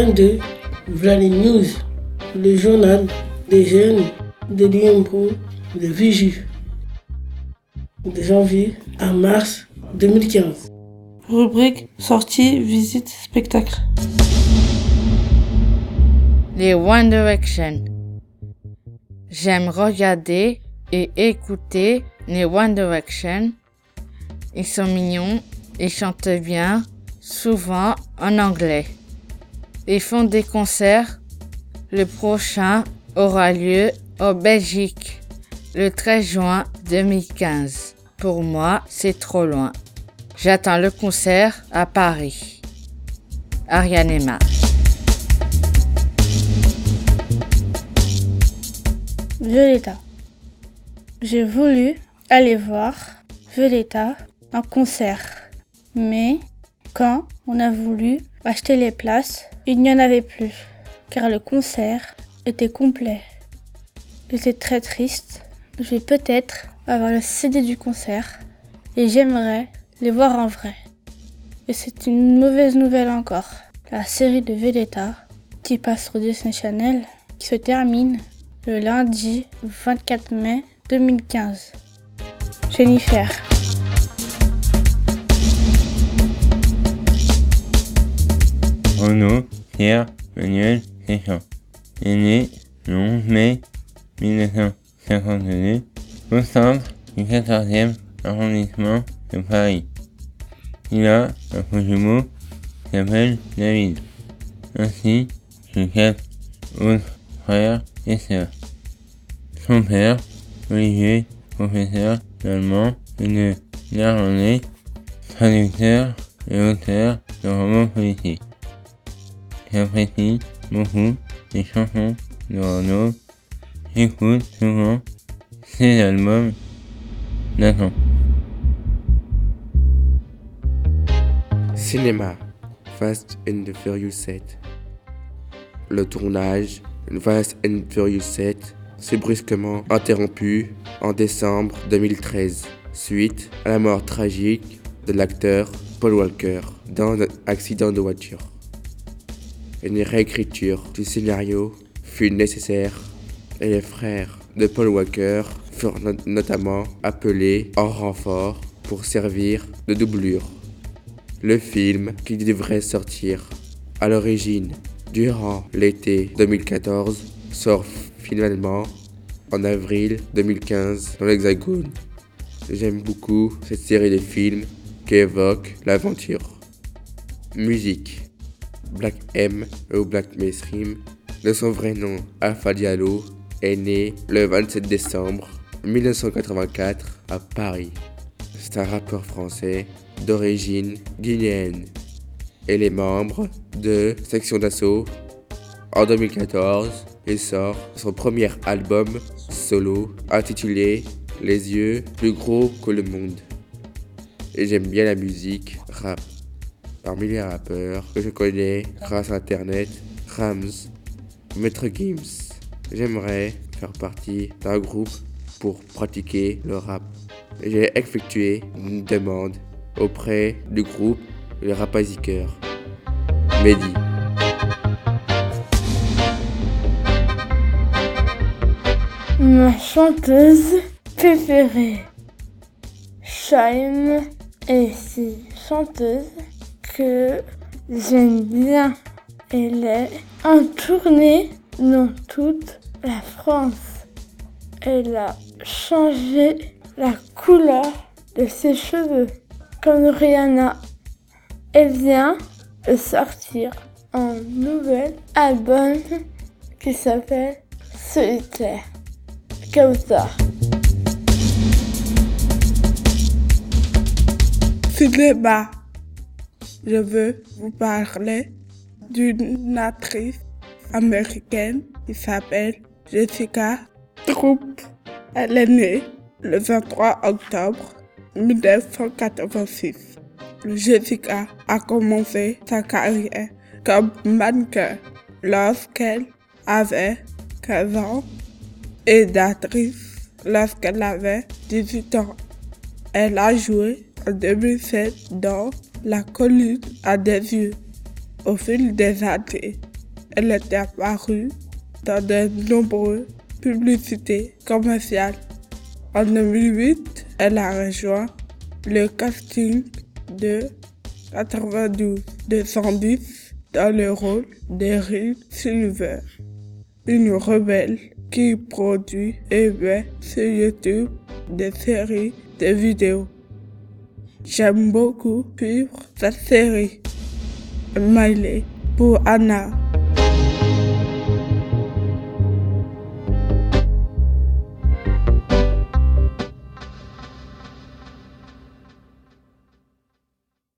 22, Vladi News, le journal des jeunes de l'IMPRO de Vigie, de janvier à mars 2015. Rubrique sortie, visite, spectacle. Les One Direction. J'aime regarder et écouter les One Direction. Ils sont mignons, ils chantent bien, souvent en anglais. Ils font des concerts. Le prochain aura lieu en Belgique le 13 juin 2015. Pour moi, c'est trop loin. J'attends le concert à Paris. Ariane Emma. Violetta. J'ai voulu aller voir Violetta en concert. Mais quand on a voulu acheter les places, il n'y en avait plus, car le concert était complet. J'étais très triste. Je vais peut-être avoir le CD du concert et j'aimerais les voir en vrai. Et c'est une mauvaise nouvelle encore. La série de Violetta, qui passe sur Disney Channel, qui se termine le lundi 24 mai 2015. Jennifer. Renaud Pierre Manuel Séchant est né le 11 mai 1952 au centre du 14e arrondissement de Paris. Il a un jumeau qui s'appelle David, ainsi que quatre autres frères et sœurs. Son père, Olivier, professeur d'allemand et de néerlandais, traducteur et auteur de romans politiques. Les chansons de. Cinéma. Fast and the Furious 7. Le tournage Fast and Furious 7 s'est brusquement interrompu en décembre 2013 suite à la mort tragique de l'acteur Paul Walker dans un accident de voiture. Une réécriture du scénario fut nécessaire et les frères de Paul Walker furent no- notamment appelés en renfort pour servir de doublure. Le film qui devrait sortir à l'origine durant l'été 2014 sort finalement en avril 2015 dans l'Hexagone. J'aime beaucoup cette série de films qui évoque l'aventure. Musique. Black M ou Black Mainstream, de son vrai nom Alpha Diallo, est né le 27 décembre 1984 à Paris. C'est un rappeur français d'origine guinéenne et les membres de Section d'Assaut. En 2014, il sort son premier album solo intitulé Les yeux plus gros que le monde. Et j'aime bien la musique rap. Parmi les rappeurs que je connais grâce à internet, Rams, Maître Gims. J'aimerais faire partie d'un groupe pour pratiquer le rap. J'ai effectué une demande auprès du groupe Le Rapaziqueur. Mehdi. Ma chanteuse préférée. Shine est si chanteuse que j'aime bien. Elle est en tournée dans toute la France. Elle a changé la couleur de ses cheveux comme Rihanna. Elle vient de sortir un nouvel album qui s'appelle Solitaire. Comme ça. Cinéma. Je veux vous parler d'une actrice américaine qui s'appelle Jessica Troupe. Elle est née le 23 octobre 1986. Jessica a commencé sa carrière comme mannequin lorsqu'elle avait 15 ans et d'actrice lorsqu'elle avait 18 ans. Elle a joué en 2007 dans La colline à des yeux. Au fil des années, elle est apparue dans de nombreuses publicités commerciales. En 2008, elle a rejoint le casting de 92 210 dans le rôle de Reed Silver, une rebelle qui produit et met sur YouTube des séries de vidéos. J'aime beaucoup suivre cette série. Miley pour Anna.